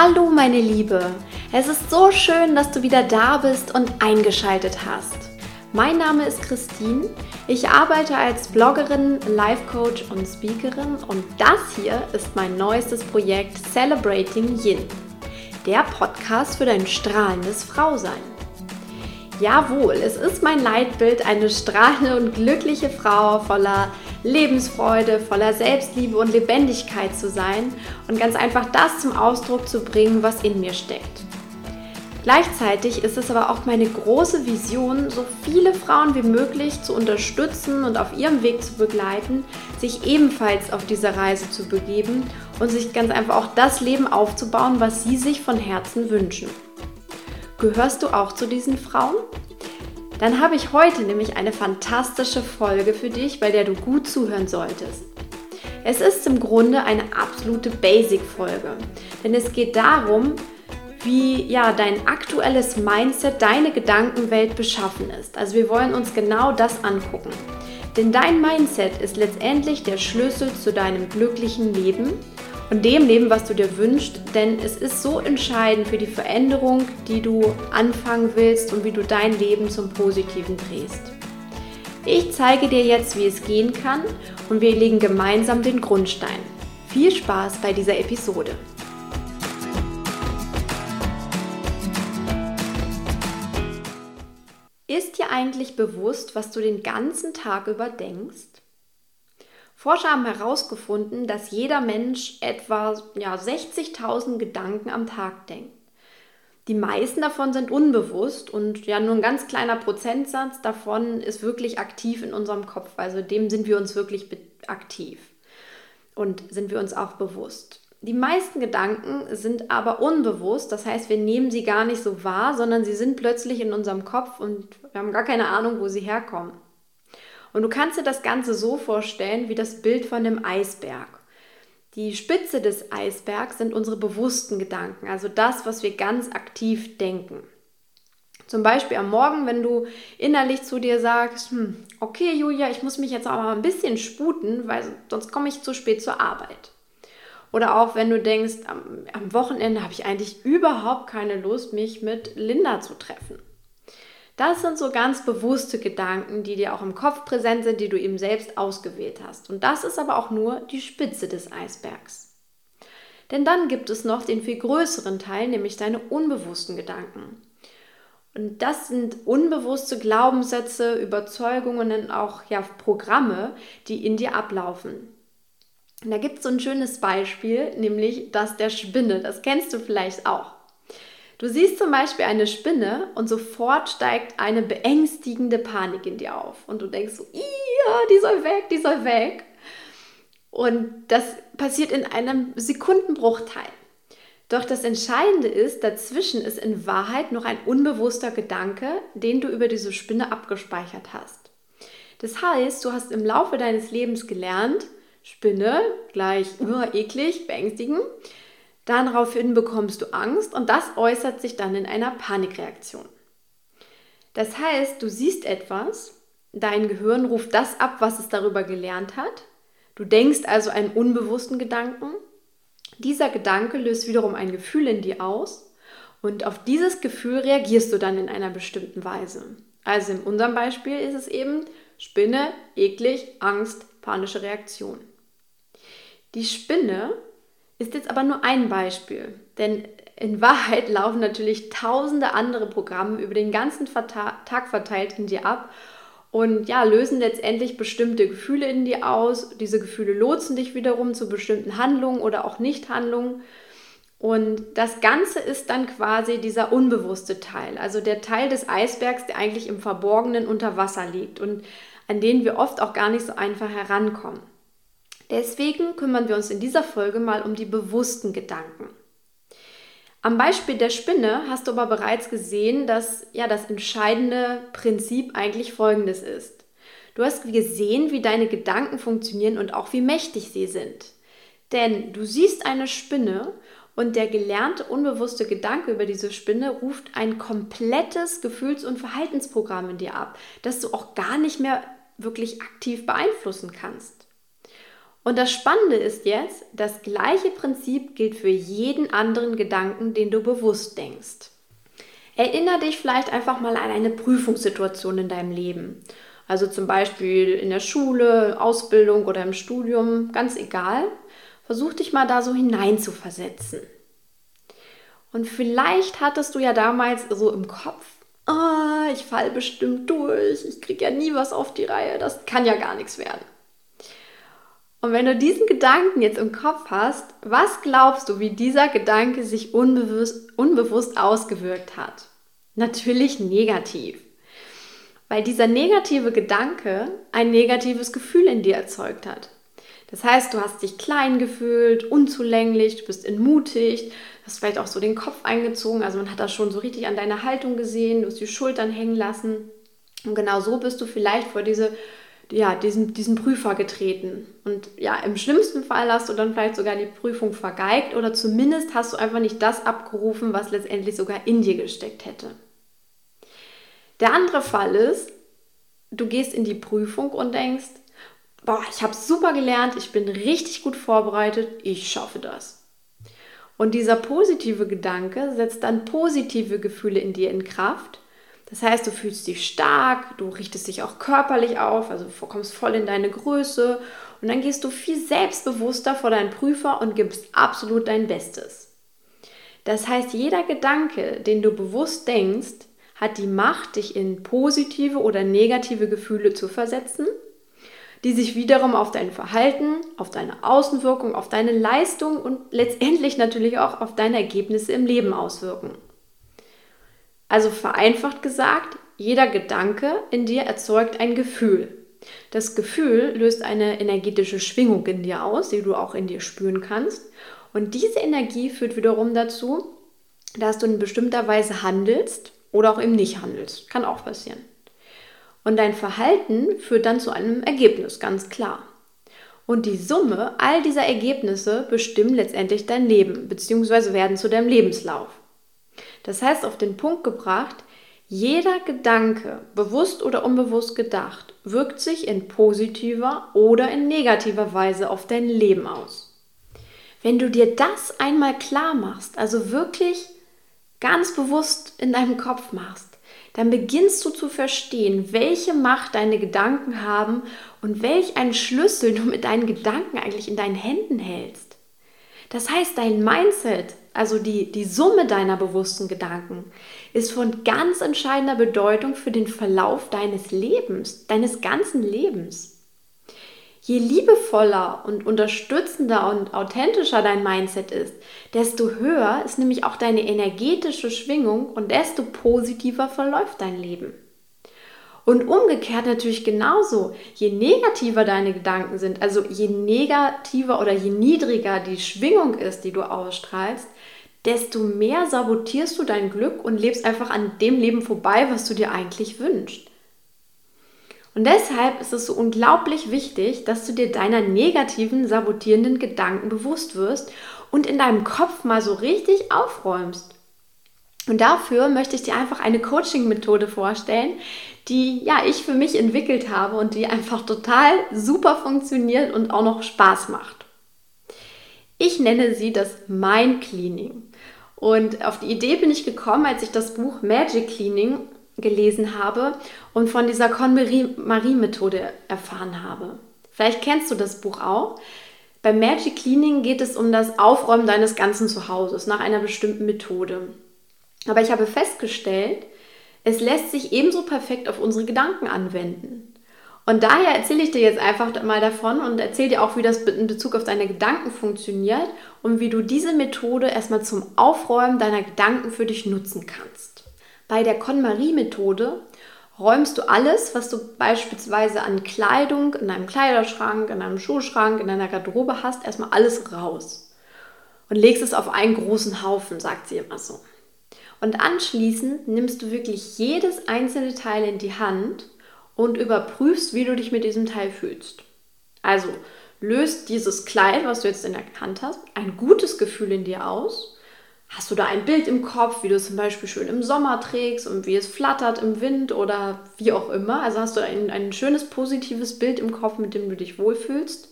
Hallo meine Liebe, es ist so schön, dass du wieder da bist und eingeschaltet hast. Mein Name ist Christine, ich arbeite als Bloggerin, Life Coach und Speakerin und das hier ist mein neuestes Projekt Celebrating Yin, der Podcast für dein strahlendes Frausein. Jawohl, es ist mein Leitbild, eine strahlende und glückliche Frau voller Lebensfreude, voller Selbstliebe und Lebendigkeit zu sein und ganz einfach das zum Ausdruck zu bringen, was in mir steckt. Gleichzeitig ist es aber auch meine große Vision, so viele Frauen wie möglich zu unterstützen und auf ihrem Weg zu begleiten, sich ebenfalls auf diese Reise zu begeben und sich ganz einfach auch das Leben aufzubauen, was sie sich von Herzen wünschen. Gehörst du auch zu diesen Frauen? Dann habe ich heute nämlich eine fantastische Folge für dich, bei der du gut zuhören solltest. Es ist im Grunde eine absolute Basic-Folge, denn es geht darum, wie ja dein aktuelles Mindset, deine Gedankenwelt beschaffen ist. Also wir wollen uns genau das angucken. Denn dein Mindset ist letztendlich der Schlüssel zu deinem glücklichen Leben und dem Leben, was du dir wünschst, denn es ist so entscheidend für die Veränderung, die du anfangen willst und wie du dein Leben zum Positiven drehst. Ich zeige dir jetzt, wie es gehen kann und wir legen gemeinsam den Grundstein. Viel Spaß bei dieser Episode. Ist dir eigentlich bewusst, was du den ganzen Tag über denkst? Forscher haben herausgefunden, dass jeder Mensch etwa ja, 60.000 Gedanken am Tag denkt. Die meisten davon sind unbewusst und ja nur ein ganz kleiner Prozentsatz davon ist wirklich aktiv in unserem Kopf. Also dem sind wir uns wirklich aktiv und sind wir uns auch bewusst. Die meisten Gedanken sind aber unbewusst, das heißt, wir nehmen sie gar nicht so wahr, sondern sie sind plötzlich in unserem Kopf und wir haben gar keine Ahnung, wo sie herkommen. Und du kannst dir das Ganze so vorstellen wie das Bild von einem Eisberg. Die Spitze des Eisbergs sind unsere bewussten Gedanken, also das, was wir ganz aktiv denken. Zum Beispiel am Morgen, wenn du innerlich zu dir sagst, hm, okay Julia, ich muss mich jetzt aber ein bisschen sputen, weil sonst komme ich zu spät zur Arbeit. Oder auch wenn du denkst, am, am Wochenende habe ich eigentlich überhaupt keine Lust, mich mit Linda zu treffen. Das sind so ganz bewusste Gedanken, die dir auch im Kopf präsent sind, die du eben selbst ausgewählt hast. Und das ist aber auch nur die Spitze des Eisbergs. Denn dann gibt es noch den viel größeren Teil, nämlich deine unbewussten Gedanken. Und das sind unbewusste Glaubenssätze, Überzeugungen und auch ja, Programme, die in dir ablaufen. Und da gibt es so ein schönes Beispiel, nämlich das der Spinne. Das kennst du vielleicht auch. Du siehst zum Beispiel eine Spinne und sofort steigt eine beängstigende Panik in dir auf. Und du denkst so, die soll weg, die soll weg. Und das passiert in einem Sekundenbruchteil. Doch das Entscheidende ist, dazwischen ist in Wahrheit noch ein unbewusster Gedanke, den du über diese Spinne abgespeichert hast. Das heißt, du hast im Laufe deines Lebens gelernt, Spinne gleich uh, eklig, beängstigend. Daraufhin bekommst du Angst und das äußert sich dann in einer Panikreaktion. Das heißt, du siehst etwas, dein Gehirn ruft das ab, was es darüber gelernt hat. Du denkst also einen unbewussten Gedanken. Dieser Gedanke löst wiederum ein Gefühl in dir aus und auf dieses Gefühl reagierst du dann in einer bestimmten Weise. Also in unserem Beispiel ist es eben Spinne, eklig, Angst, panische Reaktion. Die Spinne ist jetzt aber nur ein Beispiel, denn in Wahrheit laufen natürlich tausende andere Programme über den ganzen Tag verteilt in dir ab und ja, lösen letztendlich bestimmte Gefühle in dir aus. Diese Gefühle lotsen dich wiederum zu bestimmten Handlungen oder auch Nichthandlungen. Und das Ganze ist dann quasi dieser unbewusste Teil, also der Teil des Eisbergs, der eigentlich im Verborgenen unter Wasser liegt und an den wir oft auch gar nicht so einfach herankommen. Deswegen kümmern wir uns in dieser Folge mal um die bewussten Gedanken. Am Beispiel der Spinne hast du aber bereits gesehen, dass ja das entscheidende Prinzip eigentlich folgendes ist. Du hast gesehen, wie deine Gedanken funktionieren und auch wie mächtig sie sind. Denn du siehst eine Spinne und der gelernte unbewusste Gedanke über diese Spinne ruft ein komplettes Gefühls- und Verhaltensprogramm in dir ab, das du auch gar nicht mehr wirklich aktiv beeinflussen kannst. Und das Spannende ist jetzt, das gleiche Prinzip gilt für jeden anderen Gedanken, den du bewusst denkst. Erinner dich vielleicht einfach mal an eine Prüfungssituation in deinem Leben. Also zum Beispiel in der Schule, Ausbildung oder im Studium, ganz egal. Versuch dich mal da so hineinzuversetzen. Und vielleicht hattest du ja damals so im Kopf, ah, ich fall bestimmt durch, ich kriege ja nie was auf die Reihe, das kann ja gar nichts werden. Und wenn du diesen Gedanken jetzt im Kopf hast, was glaubst du, wie dieser Gedanke sich unbewusst, unbewusst ausgewirkt hat? Natürlich negativ. Weil dieser negative Gedanke ein negatives Gefühl in dir erzeugt hat. Das heißt, du hast dich klein gefühlt, unzulänglich, du bist entmutigt, hast vielleicht auch so den Kopf eingezogen, also man hat das schon so richtig an deiner Haltung gesehen, du hast die Schultern hängen lassen. Und genau so bist du vielleicht vor diese, ja, diesen, diesen Prüfer getreten. Und ja, im schlimmsten Fall hast du dann vielleicht sogar die Prüfung vergeigt oder zumindest hast du einfach nicht das abgerufen, was letztendlich sogar in dir gesteckt hätte. Der andere Fall ist, du gehst in die Prüfung und denkst, boah, ich habe super gelernt, ich bin richtig gut vorbereitet, ich schaffe das. Und dieser positive Gedanke setzt dann positive Gefühle in dir in Kraft. Das heißt, du fühlst dich stark, du richtest dich auch körperlich auf, also kommst voll in deine Größe und dann gehst du viel selbstbewusster vor deinen Prüfer und gibst absolut dein Bestes. Das heißt, jeder Gedanke, den du bewusst denkst, hat die Macht, dich in positive oder negative Gefühle zu versetzen, die sich wiederum auf dein Verhalten, auf deine Außenwirkung, auf deine Leistung und letztendlich natürlich auch auf deine Ergebnisse im Leben auswirken. Also vereinfacht gesagt, jeder Gedanke in dir erzeugt ein Gefühl. Das Gefühl löst eine energetische Schwingung in dir aus, die du auch in dir spüren kannst. Und diese Energie führt wiederum dazu, dass du in bestimmter Weise handelst oder auch eben nicht handelst. Kann auch passieren. Und dein Verhalten führt dann zu einem Ergebnis, ganz klar. Und die Summe all dieser Ergebnisse bestimmen letztendlich dein Leben, beziehungsweise werden zu deinem Lebenslauf. Das heißt, auf den Punkt gebracht, jeder Gedanke, bewusst oder unbewusst gedacht, wirkt sich in positiver oder in negativer Weise auf dein Leben aus. Wenn du dir das einmal klar machst, also wirklich ganz bewusst in deinem Kopf machst, dann beginnst du zu verstehen, welche Macht deine Gedanken haben und welch einen Schlüssel du mit deinen Gedanken eigentlich in deinen Händen hältst. Das heißt, dein Mindset, also die, die Summe deiner bewussten Gedanken, ist von ganz entscheidender Bedeutung für den Verlauf deines Lebens, deines ganzen Lebens. Je liebevoller und unterstützender und authentischer dein Mindset ist, desto höher ist nämlich auch deine energetische Schwingung und desto positiver verläuft dein Leben. Und umgekehrt natürlich genauso. Je negativer deine Gedanken sind, also je negativer oder je niedriger die Schwingung ist, die du ausstrahlst, desto mehr sabotierst du dein Glück und lebst einfach an dem Leben vorbei, was du dir eigentlich wünschst. Und deshalb ist es so unglaublich wichtig, dass du dir deiner negativen, sabotierenden Gedanken bewusst wirst und in deinem Kopf mal so richtig aufräumst. Und dafür möchte ich dir einfach eine Coaching-Methode vorstellen, die ja ich für mich entwickelt habe und die einfach total super funktioniert und auch noch Spaß macht. Ich nenne sie das Mind Cleaning. Und auf die Idee bin ich gekommen, als ich das Buch Magic Cleaning gelesen habe und von dieser KonMari-Methode erfahren habe. Vielleicht kennst du das Buch auch. Beim Magic Cleaning geht es um das Aufräumen deines ganzen Zuhauses nach einer bestimmten Methode. Aber ich habe festgestellt, es lässt sich ebenso perfekt auf unsere Gedanken anwenden. Und daher erzähle ich dir jetzt einfach mal davon und erzähle dir auch, wie das in Bezug auf deine Gedanken funktioniert und wie du diese Methode erstmal zum Aufräumen deiner Gedanken für dich nutzen kannst. Bei der KonMari-Methode räumst du alles, was du beispielsweise an Kleidung in einem Kleiderschrank, in einem Schuhschrank, in einer Garderobe hast, erstmal alles raus und legst es auf einen großen Haufen, sagt sie immer so. Und anschließend nimmst du wirklich jedes einzelne Teil in die Hand und überprüfst, wie du dich mit diesem Teil fühlst. Also löst dieses Kleid, was du jetzt in der Hand hast, ein gutes Gefühl in dir aus Hast du da ein Bild im Kopf, wie du es zum Beispiel schön im Sommer trägst und wie es flattert im Wind oder wie auch immer? Also hast du ein, ein schönes positives Bild im Kopf, mit dem du dich wohlfühlst.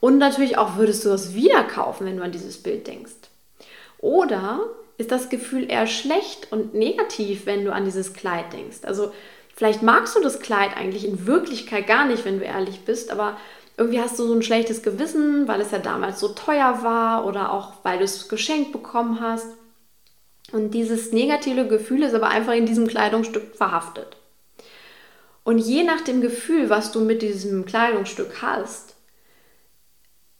Und natürlich auch, würdest du es wieder kaufen, wenn du an dieses Bild denkst? Oder ist das Gefühl eher schlecht und negativ, wenn du an dieses Kleid denkst? Also vielleicht magst du das Kleid eigentlich in Wirklichkeit gar nicht, wenn du ehrlich bist, aber irgendwie hast du so ein schlechtes Gewissen, weil es ja damals so teuer war oder auch weil du es geschenkt bekommen hast. Und dieses negative Gefühl ist aber einfach in diesem Kleidungsstück verhaftet. Und je nach dem Gefühl, was du mit diesem Kleidungsstück hast,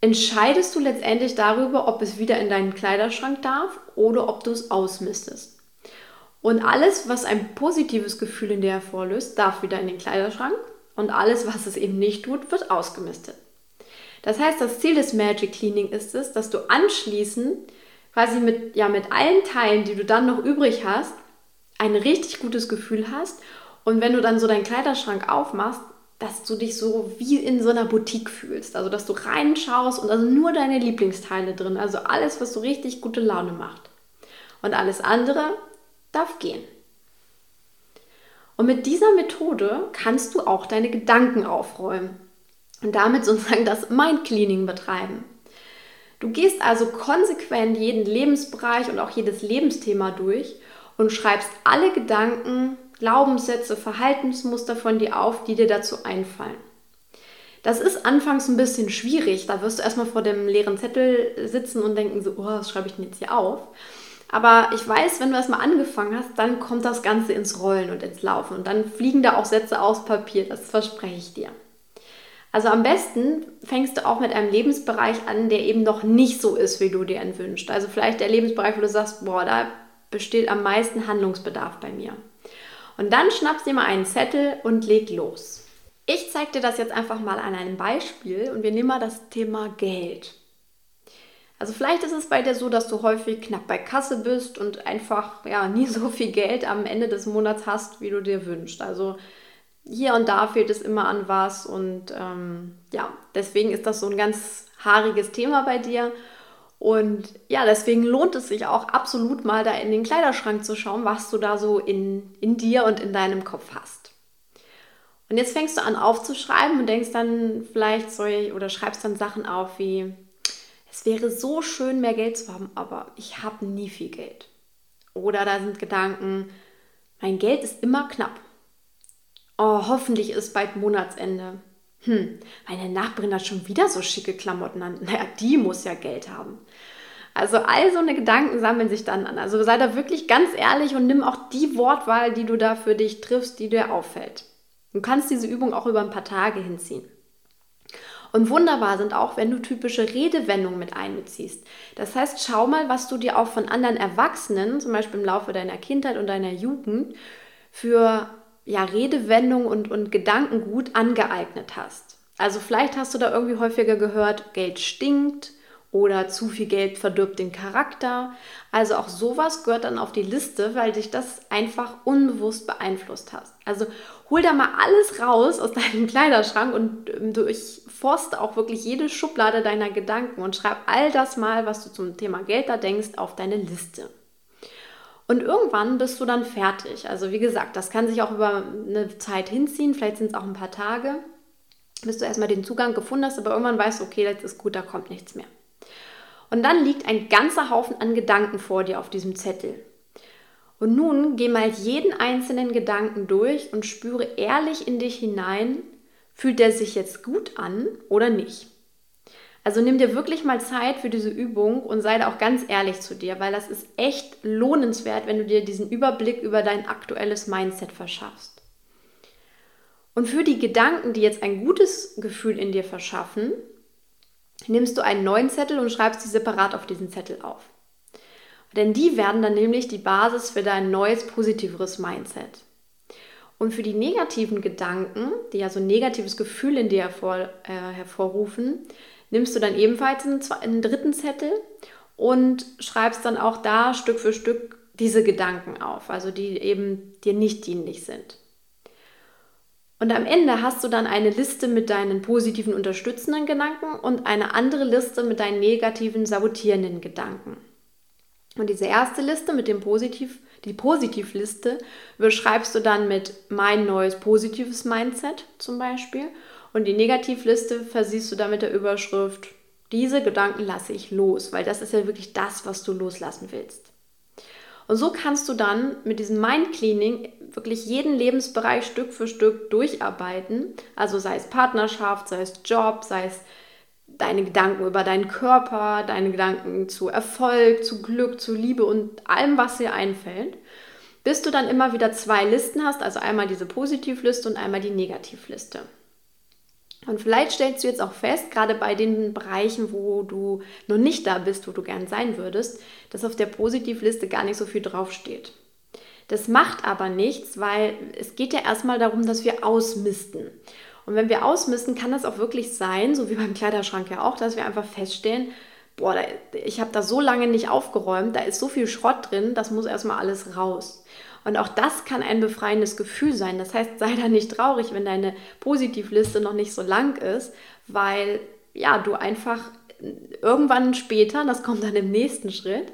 entscheidest du letztendlich darüber, ob es wieder in deinen Kleiderschrank darf oder ob du es ausmistest. Und alles, was ein positives Gefühl in dir hervorlöst, darf wieder in den Kleiderschrank und alles, was es eben nicht tut, wird ausgemistet. Das heißt, das Ziel des Magic Cleaning ist es, dass du anschließend quasi mit, ja, mit allen Teilen, die du dann noch übrig hast, ein richtig gutes Gefühl hast. Und wenn du dann so deinen Kleiderschrank aufmachst, dass du dich so wie in so einer Boutique fühlst. Also, dass du reinschaust und also nur deine Lieblingsteile drin. Also alles, was so richtig gute Laune macht. Und alles andere darf gehen. Und mit dieser Methode kannst du auch deine Gedanken aufräumen und damit sozusagen das Mind Cleaning betreiben. Du gehst also konsequent jeden Lebensbereich und auch jedes Lebensthema durch und schreibst alle Gedanken, Glaubenssätze, Verhaltensmuster von dir auf, die dir dazu einfallen. Das ist anfangs ein bisschen schwierig. Da wirst du erstmal vor dem leeren Zettel sitzen und denken so, oh, was schreibe ich denn jetzt hier auf? Aber ich weiß, wenn du erstmal angefangen hast, dann kommt das Ganze ins Rollen und ins Laufen. Und dann fliegen da auch Sätze aus Papier, das verspreche ich dir. Also am besten fängst du auch mit einem Lebensbereich an, der eben noch nicht so ist, wie du dir ihn wünschst. Also vielleicht der Lebensbereich, wo du sagst, boah, da besteht am meisten Handlungsbedarf bei mir. Und dann schnappst dir mal einen Zettel und leg los. Ich zeige dir das jetzt einfach mal an einem Beispiel und wir nehmen mal das Thema Geld. Also vielleicht ist es bei dir so, dass du häufig knapp bei Kasse bist und einfach ja nie so viel Geld am Ende des Monats hast, wie du dir wünschst. Also hier und da fehlt es immer an was und ähm, ja, deswegen ist das so ein ganz haariges Thema bei dir. Und ja, deswegen lohnt es sich auch absolut mal da in den Kleiderschrank zu schauen, was du da so in, in dir und in deinem Kopf hast. Und jetzt fängst du an aufzuschreiben und denkst dann vielleicht soll oder schreibst dann Sachen auf wie es wäre so schön, mehr Geld zu haben, aber ich habe nie viel Geld. Oder da sind Gedanken, mein Geld ist immer knapp. Oh, hoffentlich ist bald Monatsende. Hm, meine Nachbarin hat schon wieder so schicke Klamotten an. Naja, die muss ja Geld haben. Also all so eine Gedanken sammeln sich dann an. Also sei da wirklich ganz ehrlich und nimm auch die Wortwahl, die du da für dich triffst, die dir auffällt. Du kannst diese Übung auch über ein paar Tage hinziehen. Und wunderbar sind auch, wenn du typische Redewendungen mit einbeziehst. Das heißt, schau mal, was du dir auch von anderen Erwachsenen, zum Beispiel im Laufe deiner Kindheit und deiner Jugend, für ja, Redewendungen und, und Gedankengut angeeignet hast. Also vielleicht hast du da irgendwie häufiger gehört, Geld stinkt oder zu viel Geld verdirbt den Charakter. Also auch sowas gehört dann auf die Liste, weil dich das einfach unbewusst beeinflusst hast. Also hol da mal alles raus aus deinem Kleiderschrank und ähm, durchforste auch wirklich jede Schublade deiner Gedanken und schreib all das mal, was du zum Thema Geld da denkst, auf deine Liste. Und irgendwann bist du dann fertig. Also wie gesagt, das kann sich auch über eine Zeit hinziehen, vielleicht sind es auch ein paar Tage, bis du erstmal den Zugang gefunden hast, aber irgendwann weißt du, okay, jetzt ist gut, da kommt nichts mehr. Und dann liegt ein ganzer Haufen an Gedanken vor dir auf diesem Zettel. Und nun geh mal jeden einzelnen Gedanken durch und spüre ehrlich in dich hinein, fühlt der sich jetzt gut an oder nicht. Also nimm dir wirklich mal Zeit für diese Übung und sei da auch ganz ehrlich zu dir, weil das ist echt lohnenswert, wenn du dir diesen Überblick über dein aktuelles Mindset verschaffst. Und für die Gedanken, die jetzt ein gutes Gefühl in dir verschaffen, nimmst du einen neuen Zettel und schreibst sie separat auf diesen Zettel auf. Denn die werden dann nämlich die Basis für dein neues, positiveres Mindset. Und für die negativen Gedanken, die ja so ein negatives Gefühl in dir hervor, äh, hervorrufen, nimmst du dann ebenfalls einen, einen dritten Zettel und schreibst dann auch da Stück für Stück diese Gedanken auf, also die eben dir nicht dienlich sind. Und am Ende hast du dann eine Liste mit deinen positiven unterstützenden Gedanken und eine andere Liste mit deinen negativen sabotierenden Gedanken. Und diese erste Liste mit dem Positiv, die Positivliste, beschreibst du dann mit mein neues positives Mindset zum Beispiel. Und die Negativliste versiehst du dann mit der Überschrift Diese Gedanken lasse ich los, weil das ist ja wirklich das, was du loslassen willst. Und so kannst du dann mit diesem Mind Cleaning wirklich jeden Lebensbereich Stück für Stück durcharbeiten. Also sei es Partnerschaft, sei es Job, sei es deine Gedanken über deinen Körper, deine Gedanken zu Erfolg, zu Glück, zu Liebe und allem, was dir einfällt, bis du dann immer wieder zwei Listen hast, also einmal diese Positivliste und einmal die Negativliste. Und vielleicht stellst du jetzt auch fest, gerade bei den Bereichen, wo du noch nicht da bist, wo du gern sein würdest, dass auf der Positivliste gar nicht so viel draufsteht. Das macht aber nichts, weil es geht ja erstmal darum, dass wir ausmisten. Und wenn wir ausmisten, kann das auch wirklich sein, so wie beim Kleiderschrank ja auch, dass wir einfach feststellen, boah, ich habe da so lange nicht aufgeräumt, da ist so viel Schrott drin, das muss erstmal alles raus. Und auch das kann ein befreiendes Gefühl sein. Das heißt, sei da nicht traurig, wenn deine Positivliste noch nicht so lang ist, weil ja, du einfach irgendwann später, das kommt dann im nächsten Schritt,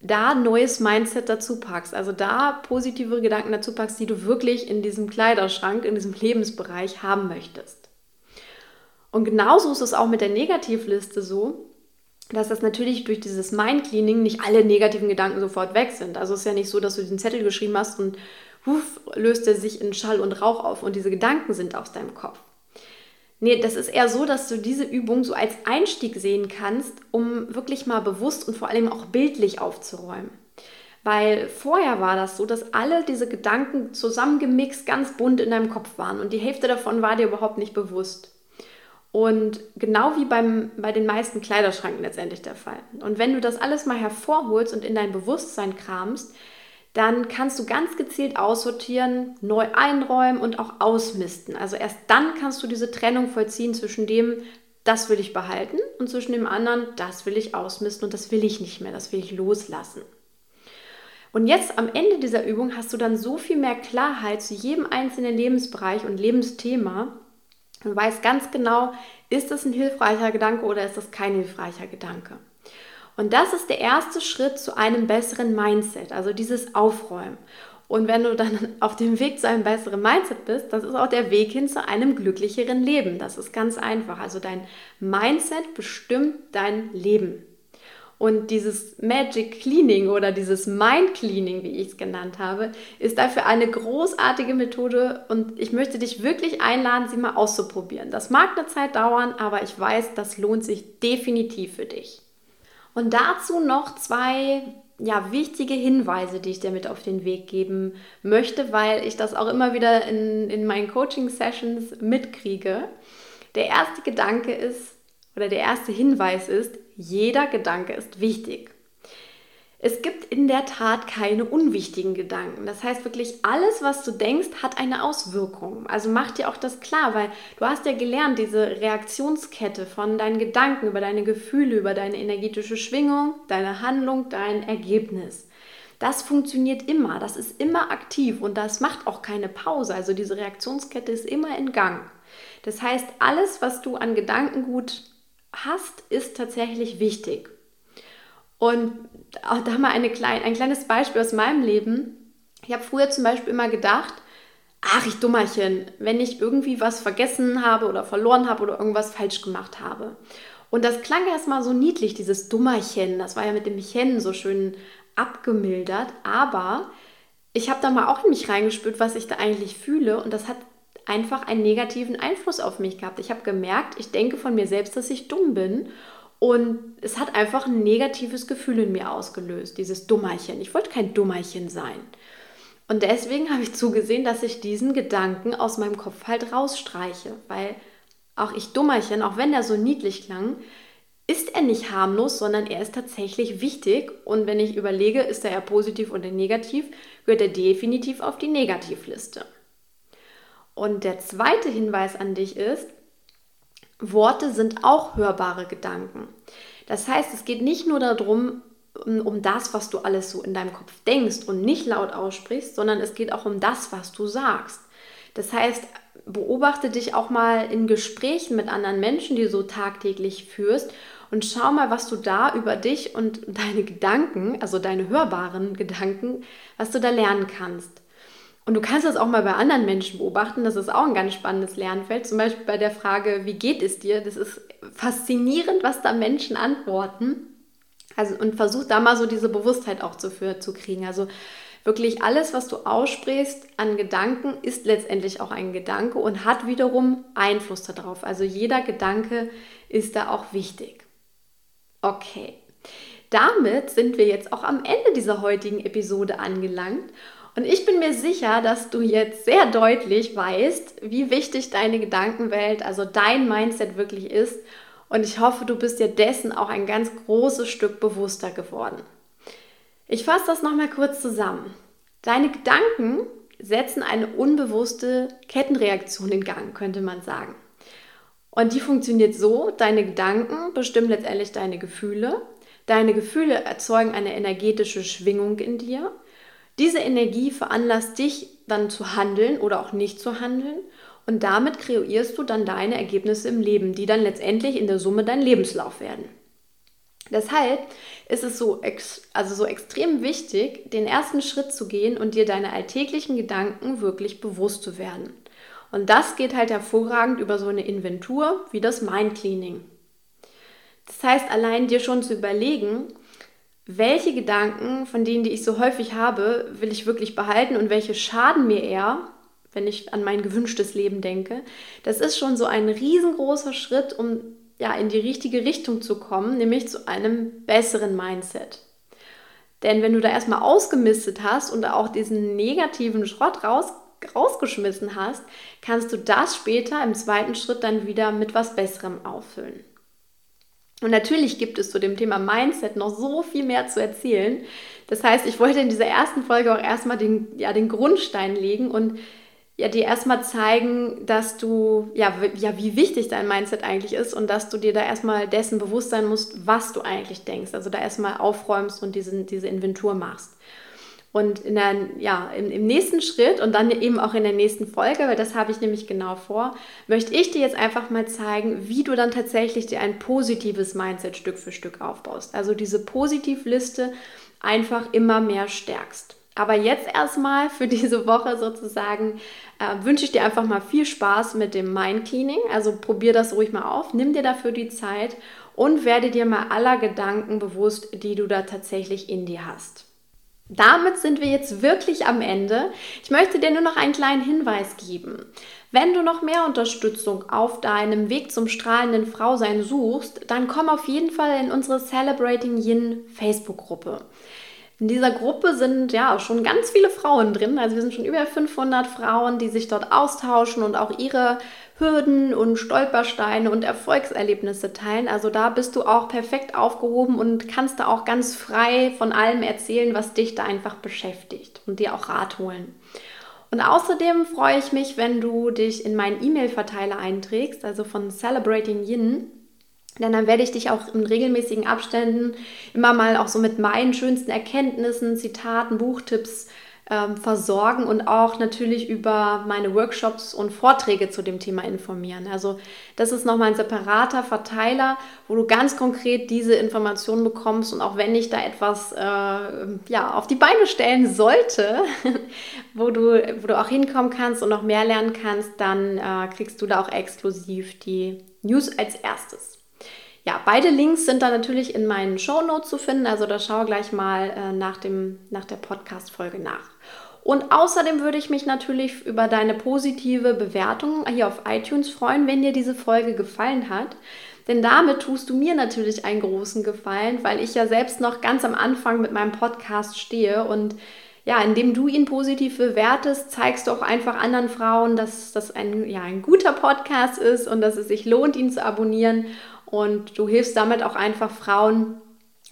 da neues Mindset dazu packst. Also da positive Gedanken dazu packst, die du wirklich in diesem Kleiderschrank, in diesem Lebensbereich haben möchtest. Und genauso ist es auch mit der Negativliste so, dass das natürlich durch dieses Mind-Cleaning nicht alle negativen Gedanken sofort weg sind. Also es ist ja nicht so, dass du den Zettel geschrieben hast und huf, löst er sich in Schall und Rauch auf und diese Gedanken sind aus deinem Kopf. Nee, das ist eher so, dass du diese Übung so als Einstieg sehen kannst, um wirklich mal bewusst und vor allem auch bildlich aufzuräumen. Weil vorher war das so, dass alle diese Gedanken zusammengemixt ganz bunt in deinem Kopf waren und die Hälfte davon war dir überhaupt nicht bewusst. Und genau wie beim, bei den meisten Kleiderschranken letztendlich der Fall. Und wenn du das alles mal hervorholst und in dein Bewusstsein kramst, dann kannst du ganz gezielt aussortieren, neu einräumen und auch ausmisten. Also erst dann kannst du diese Trennung vollziehen zwischen dem, das will ich behalten und zwischen dem anderen, das will ich ausmisten und das will ich nicht mehr, das will ich loslassen. Und jetzt am Ende dieser Übung hast du dann so viel mehr Klarheit zu jedem einzelnen Lebensbereich und Lebensthema, und weißt ganz genau, ist das ein hilfreicher Gedanke oder ist das kein hilfreicher Gedanke. Und das ist der erste Schritt zu einem besseren Mindset, also dieses Aufräumen. Und wenn du dann auf dem Weg zu einem besseren Mindset bist, das ist auch der Weg hin zu einem glücklicheren Leben. Das ist ganz einfach. Also dein Mindset bestimmt dein Leben. Und dieses Magic Cleaning oder dieses Mind Cleaning, wie ich es genannt habe, ist dafür eine großartige Methode und ich möchte dich wirklich einladen, sie mal auszuprobieren. Das mag eine Zeit dauern, aber ich weiß, das lohnt sich definitiv für dich. Und dazu noch zwei ja, wichtige Hinweise, die ich dir mit auf den Weg geben möchte, weil ich das auch immer wieder in, in meinen Coaching-Sessions mitkriege. Der erste Gedanke ist, oder der erste Hinweis ist, jeder Gedanke ist wichtig. Es gibt in der Tat keine unwichtigen Gedanken. Das heißt wirklich, alles, was du denkst, hat eine Auswirkung. Also mach dir auch das klar, weil du hast ja gelernt, diese Reaktionskette von deinen Gedanken über deine Gefühle, über deine energetische Schwingung, deine Handlung, dein Ergebnis. Das funktioniert immer, das ist immer aktiv und das macht auch keine Pause. Also diese Reaktionskette ist immer in Gang. Das heißt, alles, was du an Gedankengut hast, ist tatsächlich wichtig. Und auch da mal klein, ein kleines Beispiel aus meinem Leben. Ich habe früher zum Beispiel immer gedacht, ach ich Dummerchen, wenn ich irgendwie was vergessen habe oder verloren habe oder irgendwas falsch gemacht habe. Und das klang erstmal so niedlich, dieses Dummerchen. Das war ja mit dem Chen so schön abgemildert. Aber ich habe da mal auch in mich reingespürt, was ich da eigentlich fühle. Und das hat einfach einen negativen Einfluss auf mich gehabt. Ich habe gemerkt, ich denke von mir selbst, dass ich dumm bin. Und es hat einfach ein negatives Gefühl in mir ausgelöst, dieses Dummerchen. Ich wollte kein Dummerchen sein. Und deswegen habe ich zugesehen, dass ich diesen Gedanken aus meinem Kopf halt rausstreiche, weil auch ich Dummerchen, auch wenn er so niedlich klang, ist er nicht harmlos, sondern er ist tatsächlich wichtig. Und wenn ich überlege, ist er ja positiv oder negativ, gehört er definitiv auf die Negativliste. Und der zweite Hinweis an dich ist, Worte sind auch hörbare Gedanken. Das heißt, es geht nicht nur darum, um das, was du alles so in deinem Kopf denkst und nicht laut aussprichst, sondern es geht auch um das, was du sagst. Das heißt, beobachte dich auch mal in Gesprächen mit anderen Menschen, die du so tagtäglich führst und schau mal, was du da über dich und deine Gedanken, also deine hörbaren Gedanken, was du da lernen kannst. Und du kannst das auch mal bei anderen Menschen beobachten. Das ist auch ein ganz spannendes Lernfeld. Zum Beispiel bei der Frage, wie geht es dir? Das ist faszinierend, was da Menschen antworten. Also und versuch da mal so diese Bewusstheit auch zu, für, zu kriegen. Also wirklich alles, was du aussprichst an Gedanken, ist letztendlich auch ein Gedanke und hat wiederum Einfluss darauf. Also jeder Gedanke ist da auch wichtig. Okay, damit sind wir jetzt auch am Ende dieser heutigen Episode angelangt. Und ich bin mir sicher, dass du jetzt sehr deutlich weißt, wie wichtig deine Gedankenwelt, also dein Mindset wirklich ist. Und ich hoffe, du bist dir dessen auch ein ganz großes Stück bewusster geworden. Ich fasse das nochmal kurz zusammen. Deine Gedanken setzen eine unbewusste Kettenreaktion in Gang, könnte man sagen. Und die funktioniert so, deine Gedanken bestimmen letztendlich deine Gefühle. Deine Gefühle erzeugen eine energetische Schwingung in dir. Diese Energie veranlasst dich dann zu handeln oder auch nicht zu handeln. Und damit kreierst du dann deine Ergebnisse im Leben, die dann letztendlich in der Summe dein Lebenslauf werden. Deshalb ist es so, also so extrem wichtig, den ersten Schritt zu gehen und dir deine alltäglichen Gedanken wirklich bewusst zu werden. Und das geht halt hervorragend über so eine Inventur wie das Mind Cleaning. Das heißt, allein dir schon zu überlegen, welche Gedanken von denen, die ich so häufig habe, will ich wirklich behalten und welche schaden mir eher, wenn ich an mein gewünschtes Leben denke. Das ist schon so ein riesengroßer Schritt, um ja in die richtige Richtung zu kommen, nämlich zu einem besseren Mindset. Denn wenn du da erstmal ausgemistet hast und auch diesen negativen Schrott raus, rausgeschmissen hast, kannst du das später im zweiten Schritt dann wieder mit was Besserem auffüllen. Und natürlich gibt es zu dem Thema Mindset noch so viel mehr zu erzählen. Das heißt, ich wollte in dieser ersten Folge auch erstmal den, ja, den Grundstein legen und ja, dir erstmal zeigen, dass du, ja, ja, wie wichtig dein Mindset eigentlich ist und dass du dir da erstmal dessen bewusst sein musst, was du eigentlich denkst. Also da erstmal aufräumst und diesen, diese Inventur machst. Und in der, ja, im, im, nächsten Schritt und dann eben auch in der nächsten Folge, weil das habe ich nämlich genau vor, möchte ich dir jetzt einfach mal zeigen, wie du dann tatsächlich dir ein positives Mindset Stück für Stück aufbaust. Also diese Positivliste einfach immer mehr stärkst. Aber jetzt erstmal für diese Woche sozusagen äh, wünsche ich dir einfach mal viel Spaß mit dem Mind Cleaning. Also probier das ruhig mal auf, nimm dir dafür die Zeit und werde dir mal aller Gedanken bewusst, die du da tatsächlich in dir hast. Damit sind wir jetzt wirklich am Ende. Ich möchte dir nur noch einen kleinen Hinweis geben. Wenn du noch mehr Unterstützung auf deinem Weg zum strahlenden Frausein suchst, dann komm auf jeden Fall in unsere Celebrating Yin Facebook-Gruppe. In dieser Gruppe sind ja schon ganz viele Frauen drin. Also wir sind schon über 500 Frauen, die sich dort austauschen und auch ihre Hürden und Stolpersteine und Erfolgserlebnisse teilen. Also da bist du auch perfekt aufgehoben und kannst da auch ganz frei von allem erzählen, was dich da einfach beschäftigt und dir auch Rat holen. Und außerdem freue ich mich, wenn du dich in meinen E-Mail-Verteiler einträgst, also von Celebrating Yin. Denn dann werde ich dich auch in regelmäßigen Abständen immer mal auch so mit meinen schönsten Erkenntnissen, Zitaten, Buchtipps ähm, versorgen und auch natürlich über meine Workshops und Vorträge zu dem Thema informieren. Also das ist nochmal ein separater Verteiler, wo du ganz konkret diese Informationen bekommst und auch wenn ich da etwas äh, ja, auf die Beine stellen sollte, wo, du, wo du auch hinkommen kannst und noch mehr lernen kannst, dann äh, kriegst du da auch exklusiv die News als erstes. Ja, beide Links sind da natürlich in meinen Show Notes zu finden, also da schau gleich mal äh, nach, dem, nach der Podcast-Folge nach. Und außerdem würde ich mich natürlich über deine positive Bewertung hier auf iTunes freuen, wenn dir diese Folge gefallen hat. Denn damit tust du mir natürlich einen großen Gefallen, weil ich ja selbst noch ganz am Anfang mit meinem Podcast stehe und ja, indem du ihn positiv bewertest, zeigst du auch einfach anderen Frauen, dass das ein, ja, ein guter Podcast ist und dass es sich lohnt, ihn zu abonnieren. Und du hilfst damit auch einfach Frauen,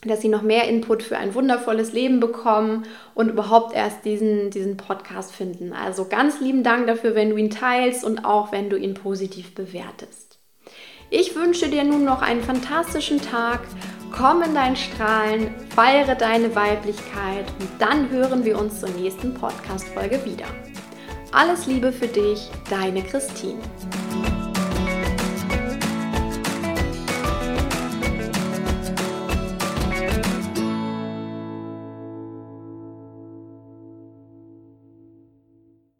dass sie noch mehr Input für ein wundervolles Leben bekommen und überhaupt erst diesen, diesen Podcast finden. Also ganz lieben Dank dafür, wenn du ihn teilst und auch wenn du ihn positiv bewertest. Ich wünsche dir nun noch einen fantastischen Tag. Komm in dein Strahlen, feiere deine Weiblichkeit und dann hören wir uns zur nächsten Podcast-Folge wieder. Alles Liebe für dich, deine Christine.